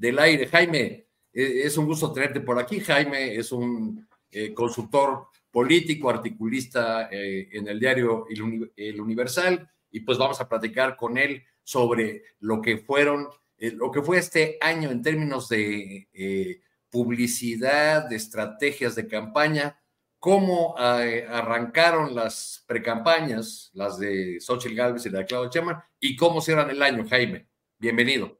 del aire. Jaime, eh, es un gusto tenerte por aquí. Jaime es un eh, consultor político, articulista eh, en el diario El, Uni- El Universal, y pues vamos a platicar con él sobre lo que fueron, eh, lo que fue este año en términos de publicidad, de estrategias de campaña, cómo arrancaron las precampañas, las de Xochitl Gálvez y la de Claudia Sheinbaum, y cómo cierran el año, Jaime. Bienvenido.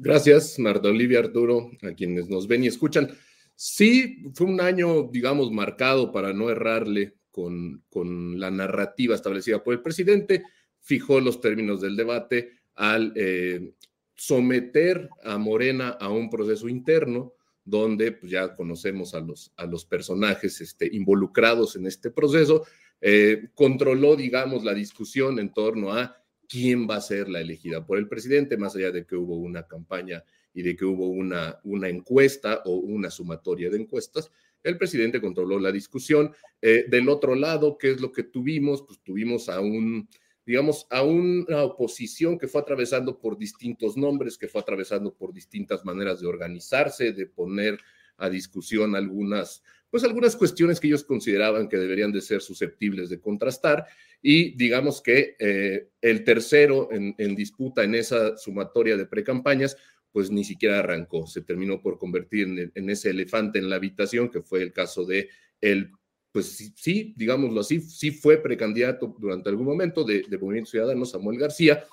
Gracias, Marta Olivia, Arturo, a quienes nos ven y escuchan. Sí, fue un año, digamos, marcado para no errarle con, con la narrativa establecida por el presidente. Fijó los términos del debate al eh, someter a Morena a un proceso interno donde pues, ya conocemos a los, a los personajes este, involucrados en este proceso. Eh, controló, digamos, la discusión en torno a quién va a ser la elegida por el presidente, más allá de que hubo una campaña y de que hubo una, encuesta o una sumatoria de encuestas, el presidente controló la discusión. Eh, del otro lado, ¿qué es lo que tuvimos? Pues tuvimos a un, digamos, a una oposición que fue atravesando por distintos nombres, que fue atravesando por distintas maneras de organizarse, de poner a discusión algunas, pues algunas cuestiones que ellos consideraban que deberían de ser susceptibles de contrastar y digamos que eh, el tercero en, en, disputa en esa sumatoria de precampañas, pues ni siquiera arrancó, se terminó por convertir en, en, ese elefante en la habitación, que fue el caso de el, pues sí, digámoslo así, sí fue precandidato durante algún momento de, de Movimiento Ciudadano, Samuel García,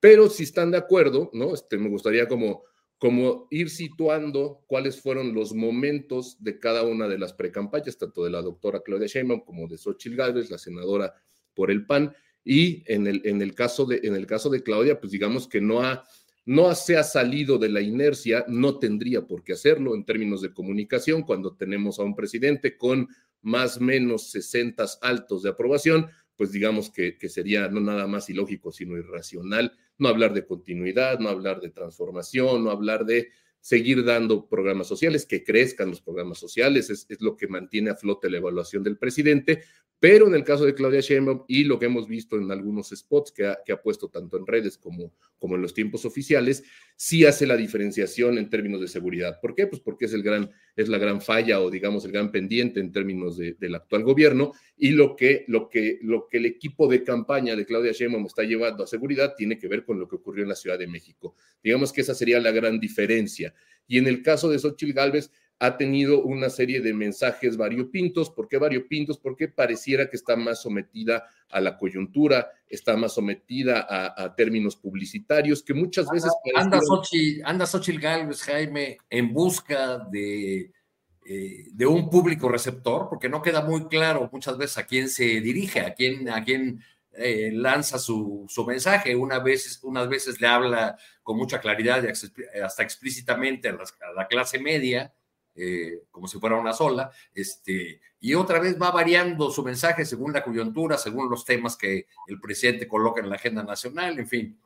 pero si están de acuerdo, ¿no? Este, me gustaría como como ir situando cuáles fueron los momentos de cada una de las precampañas, tanto de la doctora Claudia Sheinbaum como de Xochitl Gálvez, la senadora por el PAN, y en el, en el, caso, de, en el caso de Claudia, pues digamos que no, ha, no se ha salido de la inercia, no tendría por qué hacerlo en términos de comunicación cuando tenemos a un presidente con más o menos 60 altos de aprobación, pues digamos que, que, sería no nada más ilógico, sino irracional no hablar de continuidad, no hablar de transformación, no hablar de seguir dando programas sociales, que crezcan los programas sociales, es, es, lo que mantiene a flote la evaluación del presidente, Pero en el caso de Claudia Sheinbaum y lo que hemos visto en algunos spots que ha, puesto tanto en redes como, en los tiempos oficiales, sí hace la diferenciación en términos de seguridad. ¿Por qué? Pues porque es, el gran, es la gran falla o digamos el gran pendiente en términos de, del actual gobierno y lo que, lo, que, lo que el equipo de campaña de Claudia Sheinbaum está llevando a seguridad tiene que ver con lo que ocurrió en la Ciudad de México. Digamos que esa sería la gran diferencia. Y en el caso de Xochitl Gálvez, ha tenido una serie de mensajes variopintos. ¿Por qué variopintos? Porque pareciera que está más sometida a la coyuntura, está más sometida a, términos publicitarios, que muchas veces... Anda, anda Xochitl Galvez, Jaime, en busca de, eh, de un público receptor, porque no queda muy claro muchas veces a quién se dirige, a quién, a quién eh, lanza su, su, mensaje. Una vez, unas veces le habla con mucha claridad y hasta explícitamente a la clase media, eh, como si fuera una sola, este, y otra vez va variando su mensaje según la coyuntura, según los temas que el presidente coloca en la agenda nacional, en fin.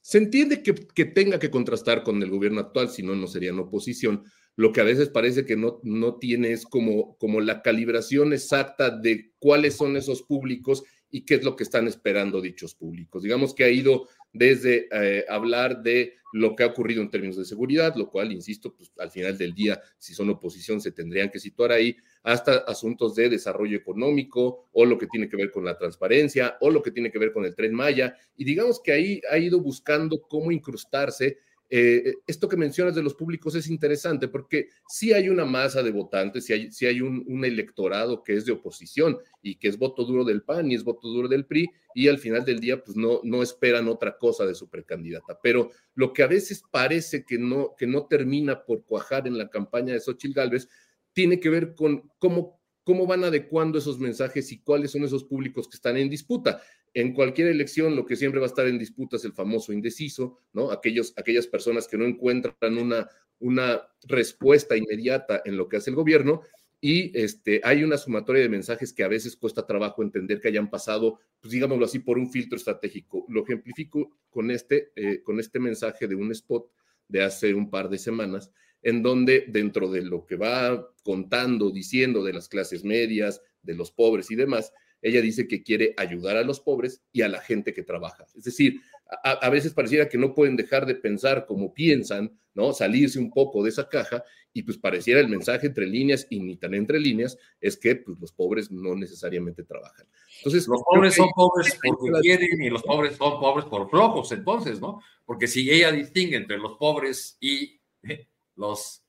Se entiende que, que tenga que contrastar con el gobierno actual, si no, no serían oposición. Lo que a veces parece que no, no tiene es como, como la calibración exacta de cuáles son esos públicos y qué es lo que están esperando dichos públicos. Digamos que ha ido desde eh, hablar de lo que ha ocurrido en términos de seguridad, lo cual, insisto, pues al final del día, si son oposición, se tendrían que situar ahí, hasta asuntos de desarrollo económico o lo que tiene que ver con la transparencia o lo que tiene que ver con el tren Maya. Y digamos que ahí ha ido buscando cómo incrustarse eh, esto que mencionas de los públicos es interesante porque sí hay una masa de votantes, sí hay, hay un, electorado que es de oposición y que es voto duro del PAN y es voto duro del PRI y al final del día pues no, no esperan otra cosa de su precandidata. Pero lo que a veces parece que no, que no termina por cuajar en la campaña de Xochitl Gálvez tiene que ver con cómo cómo van adecuando esos mensajes y cuáles son esos públicos que están en disputa. En cualquier elección, lo que siempre va a estar en disputa es el famoso indeciso, ¿no? Aquellos, aquellas personas que no encuentran una, una respuesta inmediata en lo que hace el gobierno. Y este, hay una sumatoria de mensajes que a veces cuesta trabajo entender que hayan pasado, pues digámoslo así, por un filtro estratégico. Lo ejemplifico con este, eh, con este mensaje de un spot de hace un par de semanas, en donde dentro de lo que va contando, diciendo de las clases medias, de los pobres y demás, ella dice que quiere ayudar a los pobres y a la gente que trabaja. Es decir, a, veces pareciera que no pueden dejar de pensar como piensan, ¿no? Salirse un poco de esa caja y pues pareciera el mensaje entre líneas y ni tan entre líneas es que pues los pobres no necesariamente trabajan. Entonces, los pobres son pobres porque quieren y los pobres son pobres por flojos, entonces, ¿no? Porque si ella distingue entre los pobres y eh, los,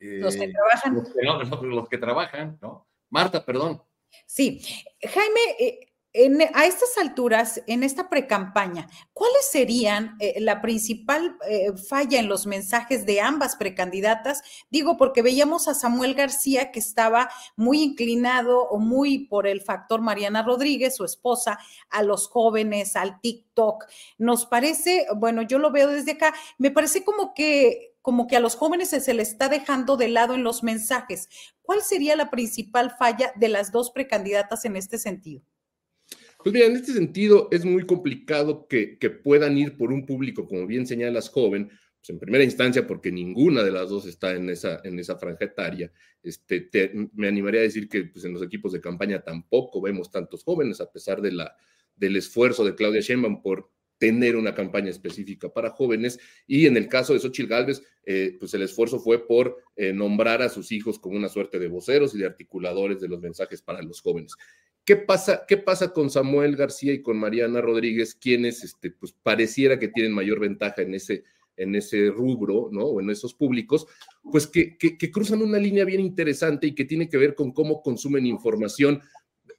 los que trabajan, los que trabajan, ¿no? Marta, perdón. Sí, Jaime, eh, a estas alturas, en esta precampaña, ¿cuáles serían eh, la principal eh, falla en los mensajes de ambas precandidatas? Digo, porque veíamos a Samuel García que estaba muy inclinado o muy por el factor Mariana Rodríguez, su esposa, a los jóvenes, al TikTok. Nos parece, bueno, yo lo veo desde acá, me parece como que como que a los jóvenes se, les está dejando de lado en los mensajes. ¿Cuál sería la principal falla de las dos precandidatas en este sentido? Pues mira, en este sentido es muy complicado que, puedan ir por un público, como bien señalas, joven, pues en primera instancia porque ninguna de las dos está en esa, en esa franja etaria. Este, me animaría a decir que pues, en los equipos de campaña tampoco vemos tantos jóvenes, a pesar de la, del esfuerzo de Claudia Sheinbaum por tener una campaña específica para jóvenes. Y en el caso de Xochitl Galvez, eh, pues el esfuerzo fue por eh, nombrar a sus hijos como una suerte de voceros y de articuladores de los mensajes para los jóvenes. ¿Qué pasa, qué pasa con Samuel García y con Mariana Rodríguez, quienes este, pues pareciera que tienen mayor ventaja en ese, en ese rubro, ¿no? O en esos públicos, pues que, que cruzan una línea bien interesante y que tiene que ver con cómo consumen información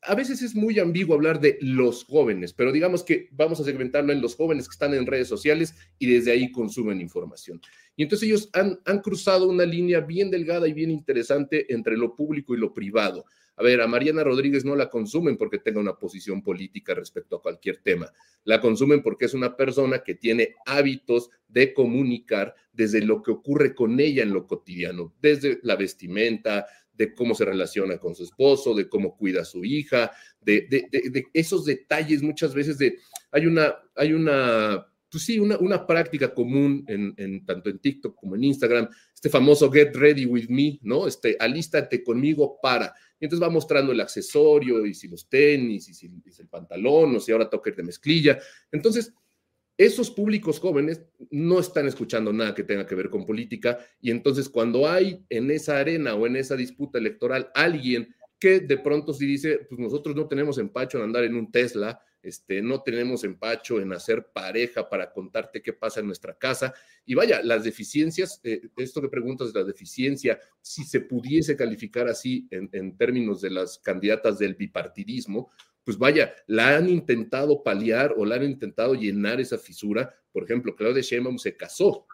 a veces es muy ambiguo hablar de los jóvenes, pero digamos que vamos a segmentarlo en los jóvenes que están en redes sociales y desde ahí consumen información. Y entonces ellos han, han cruzado una línea bien delgada y bien interesante entre lo público y lo privado. A ver, a Mariana Rodríguez no la consumen porque tenga una posición política respecto a cualquier tema. La consumen porque es una persona que tiene hábitos de comunicar desde lo que ocurre con ella en lo cotidiano, desde la vestimenta, de cómo se relaciona con su esposo, de cómo cuida a su hija, de, esos detalles muchas veces de, hay una, hay una pues sí, una, una práctica común en, en, tanto en TikTok como en Instagram, este famoso get ready with me, ¿no? Este, alístate conmigo para. Y entonces va mostrando el accesorio y si los tenis y si, si el pantalón o si ahora toca ir de mezclilla. Entonces, esos públicos jóvenes no están escuchando nada que tenga que ver con política y entonces cuando hay en esa arena o en esa disputa electoral alguien que de pronto sí dice, pues nosotros no tenemos empacho en andar en un Tesla, este, no tenemos empacho en hacer pareja para contarte qué pasa en nuestra casa. Y vaya, las deficiencias, eh, esto que preguntas de la deficiencia, si se pudiese calificar así en términos de las candidatas del bipartidismo, pues vaya, la han intentado paliar o la han intentado llenar esa fisura. Por ejemplo, Claudia Sheinbaum se casó.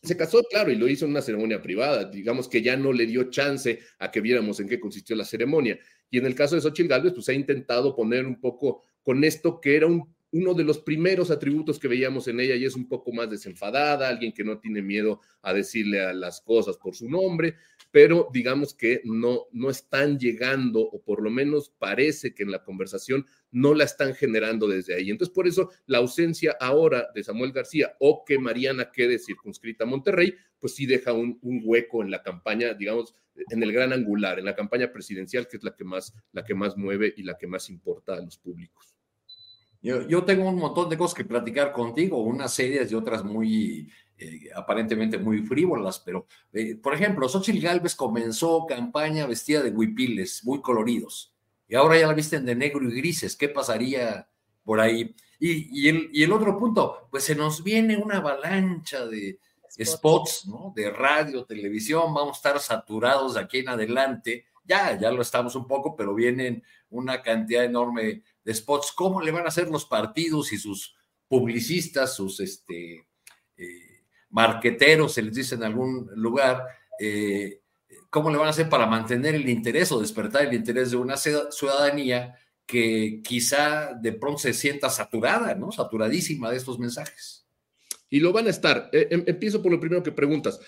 Se casó, claro, y lo hizo en una ceremonia privada. Digamos que ya no le dio chance a que viéramos en qué consistió la ceremonia. Y en el caso de Xochitl Gálvez, pues ha intentado poner un poco con esto que era un uno de los primeros atributos que veíamos en ella y es un poco más desenfadada, alguien que no tiene miedo a decirle a las cosas por su nombre, pero digamos que no, no están llegando, o por lo menos parece que en la conversación no la están generando desde ahí. Entonces, por eso la ausencia ahora de Samuel García o que Mariana quede circunscrita a Monterrey, pues sí deja un, un hueco en la campaña, digamos, en el gran angular, en la campaña presidencial, que es la que más, la que más mueve y la que más importa a los públicos. Yo, tengo un montón de cosas que platicar contigo, unas serias y otras muy, eh, aparentemente muy frívolas, pero, eh, por ejemplo, Xochitl Galvez comenzó campaña vestida de huipiles, muy coloridos, y ahora ya la visten de negro y grises. ¿Qué pasaría por ahí? Y, el, y el otro punto, pues se nos viene una avalancha de spots, ¿no? De radio, televisión, vamos a estar saturados de aquí en adelante. Ya, ya lo estamos un poco, pero vienen una cantidad enorme de spots, cómo le van a hacer los partidos y sus publicistas, sus este, eh, marqueteros, se les dice en algún lugar, eh, cómo le van a hacer para mantener el interés o despertar el interés de una ciudadanía que quizá de pronto se sienta saturada, ¿no? Saturadísima de estos mensajes. Y lo van a estar. Eh, em, empiezo por lo primero que preguntas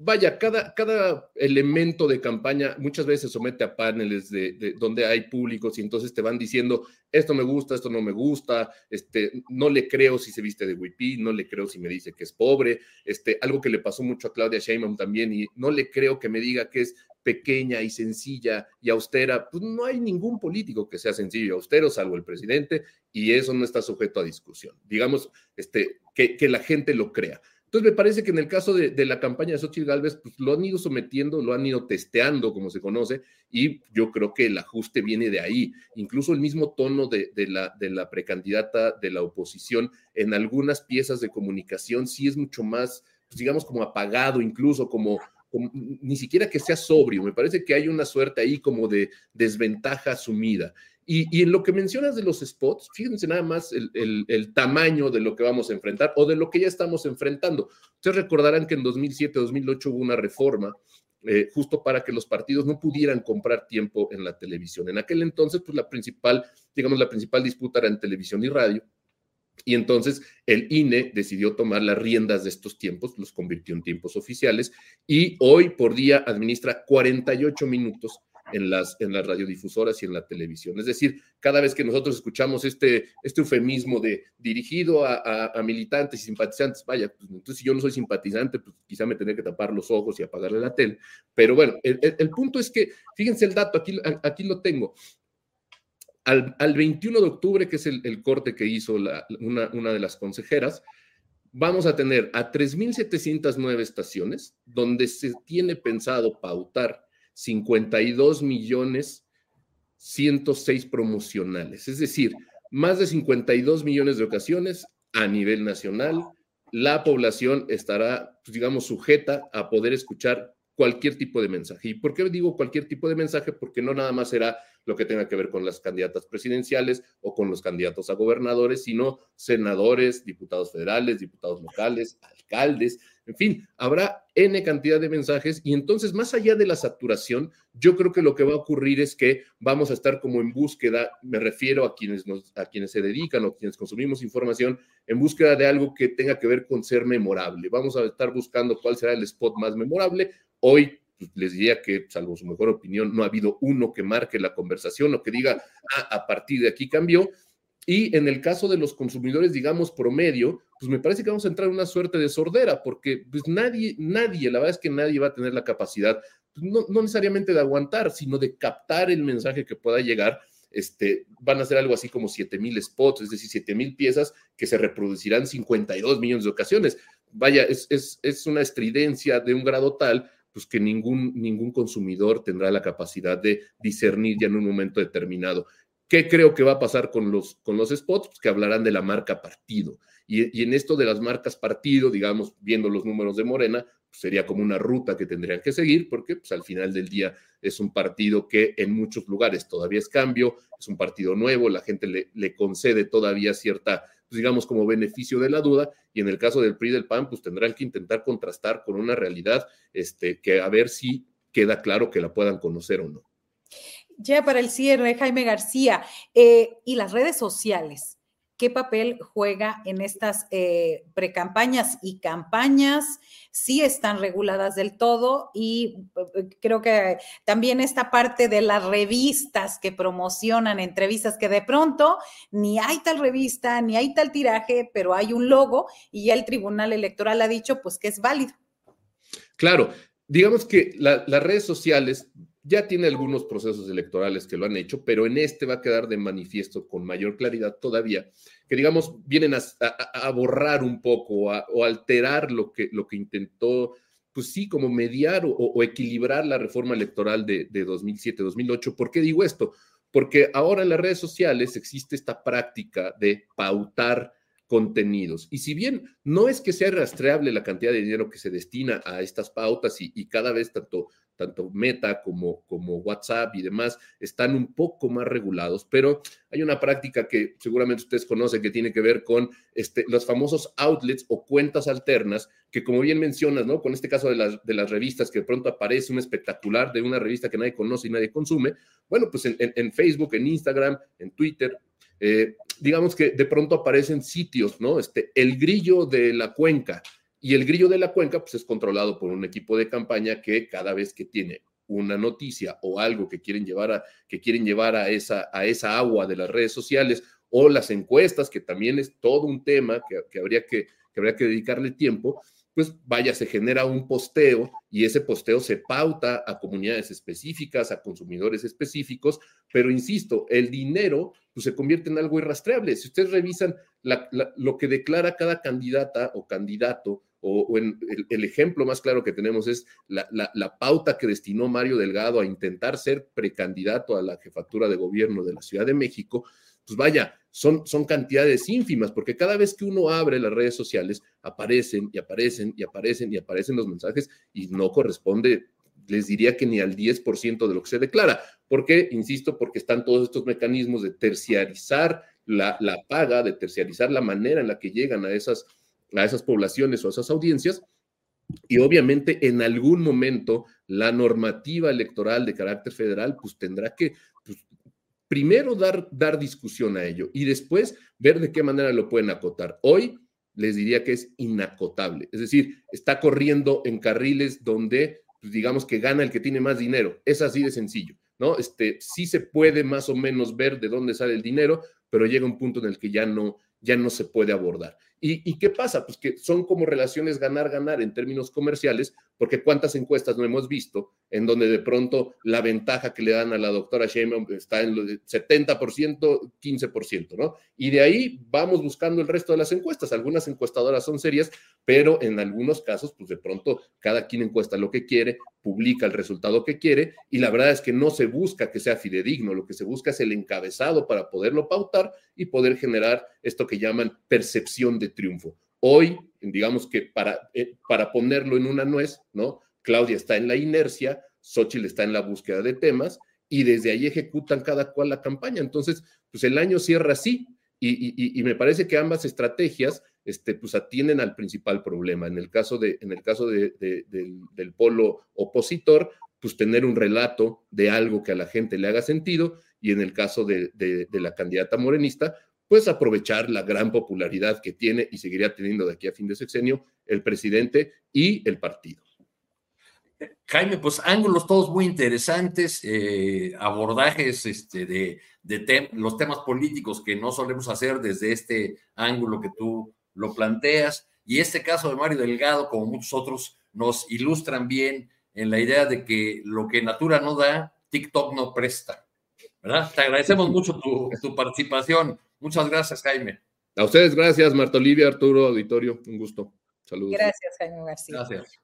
vaya, cada, cada elemento de campaña muchas veces se somete a paneles de, donde hay públicos y entonces te van diciendo, esto me gusta, esto no me gusta, este, no le creo si se viste de wipí, no le creo si me dice que es pobre, este, algo que le pasó mucho a Claudia Sheinbaum también y no le creo que me diga que es pequeña y sencilla y austera, pues no hay ningún político que sea sencillo y austero, salvo el presidente, y eso no está sujeto a discusión. Digamos, este, que, que la gente lo crea. Entonces, me parece que en el caso de, la campaña de Xochitl Galvez, pues lo han ido sometiendo, lo han ido testeando, como se conoce, y yo creo que el ajuste viene de ahí. Incluso el mismo tono de, la, precandidata de la oposición en algunas piezas de comunicación sí es mucho más, pues digamos, como apagado, incluso como, ni siquiera que sea sobrio. Me parece que hay una suerte ahí como de desventaja asumida. Y, en lo que mencionas de los spots, fíjense nada más el, tamaño de lo que vamos a enfrentar o de lo que ya estamos enfrentando. Ustedes recordarán que en 2007-2008 hubo una reforma eh, justo para que los partidos no pudieran comprar tiempo en la televisión. En aquel entonces, pues la principal, digamos, la principal disputa era en televisión y radio. Y entonces el INE decidió tomar las riendas de estos tiempos, los convirtió en tiempos oficiales y hoy por día administra 48 minutos en las, en las radiodifusoras y en la televisión. Es decir, cada vez que nosotros escuchamos este, este eufemismo de dirigido a, militantes y simpatizantes, vaya, pues, entonces si yo no soy simpatizante, pues quizá me tendré que tapar los ojos y apagarle la tele. Pero bueno, el, punto es que, fíjense el dato, aquí, aquí lo tengo. Al, al 21 de octubre, que es el, corte que hizo una, una de las consejeras, vamos a tener a 3.709 estaciones donde se tiene pensado pautar 52 millones 106 promocionales, es decir, más de 52 millones de ocasiones a nivel nacional. La población estará, pues, digamos, sujeta a poder escuchar cualquier tipo de mensaje. ¿Y por qué digo cualquier tipo de mensaje? Porque no nada más será lo que tenga que ver con las candidatas presidenciales o con los candidatos a gobernadores, sino senadores, diputados federales, diputados locales, alcaldes, en fin, habrá N cantidad de mensajes y entonces, más allá de la saturación, yo creo que lo que va a ocurrir es que vamos a estar como en búsqueda, me refiero a quienes, nos, a quienes se dedican o quienes consumimos información, en búsqueda de algo que tenga que ver con ser memorable. Vamos a estar buscando cuál será el spot más memorable. Hoy pues, les diría que, salvo su mejor opinión, no ha habido uno que marque la conversación o que diga, ah, a partir de aquí cambió. Y en el caso de los consumidores, digamos, promedio, pues me parece que vamos a entrar en una suerte de sordera, porque pues nadie, nadie, la verdad es que nadie va a tener la capacidad, pues, no, no necesariamente de aguantar, sino de captar el mensaje que pueda llegar este, van a ser algo así como 7 mil spots, es decir, 7 mil piezas que se reproducirán 52 millones de ocasiones. Vaya, es, es, es, una estridencia de un grado tal, pues que ningún, ningún consumidor tendrá la capacidad de discernir ya en un momento determinado. ¿Qué creo que va a pasar con los, con los spots? Pues que hablarán de la marca partido. Y, y, en esto de las marcas partido, digamos, viendo los números de Morena, pues sería como una ruta que tendrían que seguir, porque pues, al final del día es un partido que en muchos lugares todavía es cambio, es un partido nuevo, la gente le, le concede todavía cierta, pues, digamos, como beneficio de la duda, y en el caso del PRI del PAN, pues tendrán que intentar contrastar con una realidad este, que a ver si queda claro que la puedan conocer o no. Ya para el cierre, Jaime García, eh, y las redes sociales qué papel juega en estas eh, precampañas y campañas, si están reguladas del todo y eh, creo que también esta parte de las revistas que promocionan entrevistas que de pronto ni hay tal revista, ni hay tal tiraje, pero hay un logo y ya el Tribunal Electoral ha dicho pues que es válido. Claro, digamos que la, las redes sociales ya tiene algunos procesos electorales que lo han hecho, pero en este va a quedar de manifiesto con mayor claridad todavía, que digamos vienen a, borrar un poco o alterar lo que, lo que intentó, pues sí, como mediar o, o equilibrar la reforma electoral de, de 2007-2008. ¿Por qué digo esto? Porque ahora en las redes sociales existe esta práctica de pautar contenidos. Y si bien no es que sea rastreable la cantidad de dinero que se destina a estas pautas y, cada vez tanto tanto Meta como, como WhatsApp y demás están un poco más regulados, pero hay una práctica que seguramente ustedes conocen que tiene que ver con este, los famosos outlets o cuentas alternas, que como bien mencionas, ¿no? Con este caso de las, de las revistas, que de pronto aparece un espectacular de una revista que nadie conoce y nadie consume, bueno, pues en, en, en Facebook, en Instagram, en Twitter, eh, digamos que de pronto aparecen sitios, ¿no? Este, el grillo de la cuenca, y el grillo de la cuenca, pues es controlado por un equipo de campaña que cada vez que tiene una noticia o algo que quieren llevar a, que quieren llevar a esa, a esa agua de las redes sociales o las encuestas, que también es todo un tema que, que habría que, que habría que dedicarle tiempo, pues vaya, se genera un posteo y ese posteo se pauta a comunidades específicas, a consumidores específicos, pero insisto, el dinero pues, se convierte en algo irrastreable. Si ustedes revisan lo que declara cada candidata o candidato, o, en el, ejemplo más claro que tenemos es la, pauta que destinó Mario Delgado a intentar ser precandidato a la jefatura de gobierno de la Ciudad de México, pues vaya, son, son cantidades ínfimas, porque cada vez que uno abre las redes sociales, aparecen y aparecen y aparecen y aparecen los mensajes y no corresponde, les diría que ni al 10% de lo que se declara. ¿Por qué? Insisto, porque están todos estos mecanismos de terciarizar la, la paga, de terciarizar la manera en la que llegan a esas, a esas poblaciones o a esas audiencias. Y obviamente en algún momento la normativa electoral de carácter federal pues tendrá que primero dar, dar discusión a ello y después ver de qué manera lo pueden acotar. Hoy les diría que es inacotable, es decir, está corriendo en carriles donde, pues digamos que gana el que tiene más dinero, es así de sencillo, ¿no? Este, sí se puede más o menos ver de dónde sale el dinero, pero llega un punto en el que ya no, ya no se puede abordar. ¿Y, ¿Y, qué pasa? Pues que son como relaciones ganar-ganar en términos comerciales, porque cuántas encuestas no hemos visto en donde de pronto la ventaja que le dan a la doctora Sheinbaum está en lo de 70%, 15%, ¿no? Y de ahí vamos buscando el resto de las encuestas. Algunas encuestadoras son serias, pero en algunos casos, pues de pronto cada quien encuesta lo que quiere, publica el resultado que quiere, y la verdad es que no se busca que sea fidedigno, lo que se busca es el encabezado para poderlo pautar y poder generar esto que llaman percepción de triunfo. Hoy, digamos que para, eh, para ponerlo en una nuez, ¿no? Claudia está en la inercia, Xochitl está en la búsqueda de temas y desde ahí ejecutan cada cual la campaña. Entonces, pues el año cierra así y, me parece que ambas estrategias este, pues atienden al principal problema. En el caso, de, en el caso de, de, del, polo opositor, pues tener un relato de algo que a la gente le haga sentido y en el caso de, de, la candidata morenista, pues aprovechar la gran popularidad que tiene y seguiría teniendo de aquí a fin de sexenio el presidente y el partido. Jaime, pues ángulos todos muy interesantes, eh, abordajes este, de, de los temas políticos que no solemos hacer desde este ángulo que tú lo planteas. Y este caso de Mario Delgado, como muchos otros, nos ilustran bien en la idea de que lo que Natura no da, TikTok no presta. ¿verdad? Te agradecemos mucho tu, tu participación. Muchas gracias, Jaime. A ustedes, gracias, Marta Olivia, Arturo, Auditorio, un gusto. Saludos. Gracias, Jaime García. Gracias.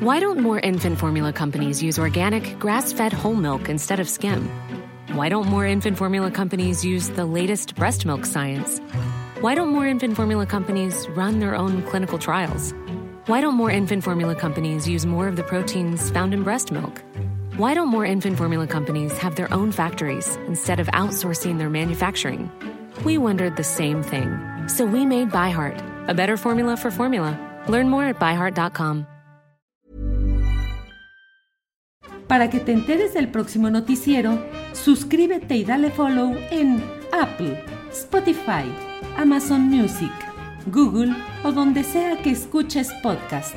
Why don't more infant formula companies use organic, grass fed whole milk instead of skim? Why don't more infant formula companies use the latest breast milk science? Why don't more infant formula companies run their own clinical trials? Why don't more infant formula companies use more of the proteins found in breast milk? Why don't more infant formula companies have their own factories instead of outsourcing their manufacturing? We wondered the same thing. So we made ByHeart, a better formula for formula. Learn more at byheart.com. Para que te enteres del próximo noticiero, suscríbete y dale follow en Apple, Spotify, Amazon Music, Google o donde sea que escuches podcast.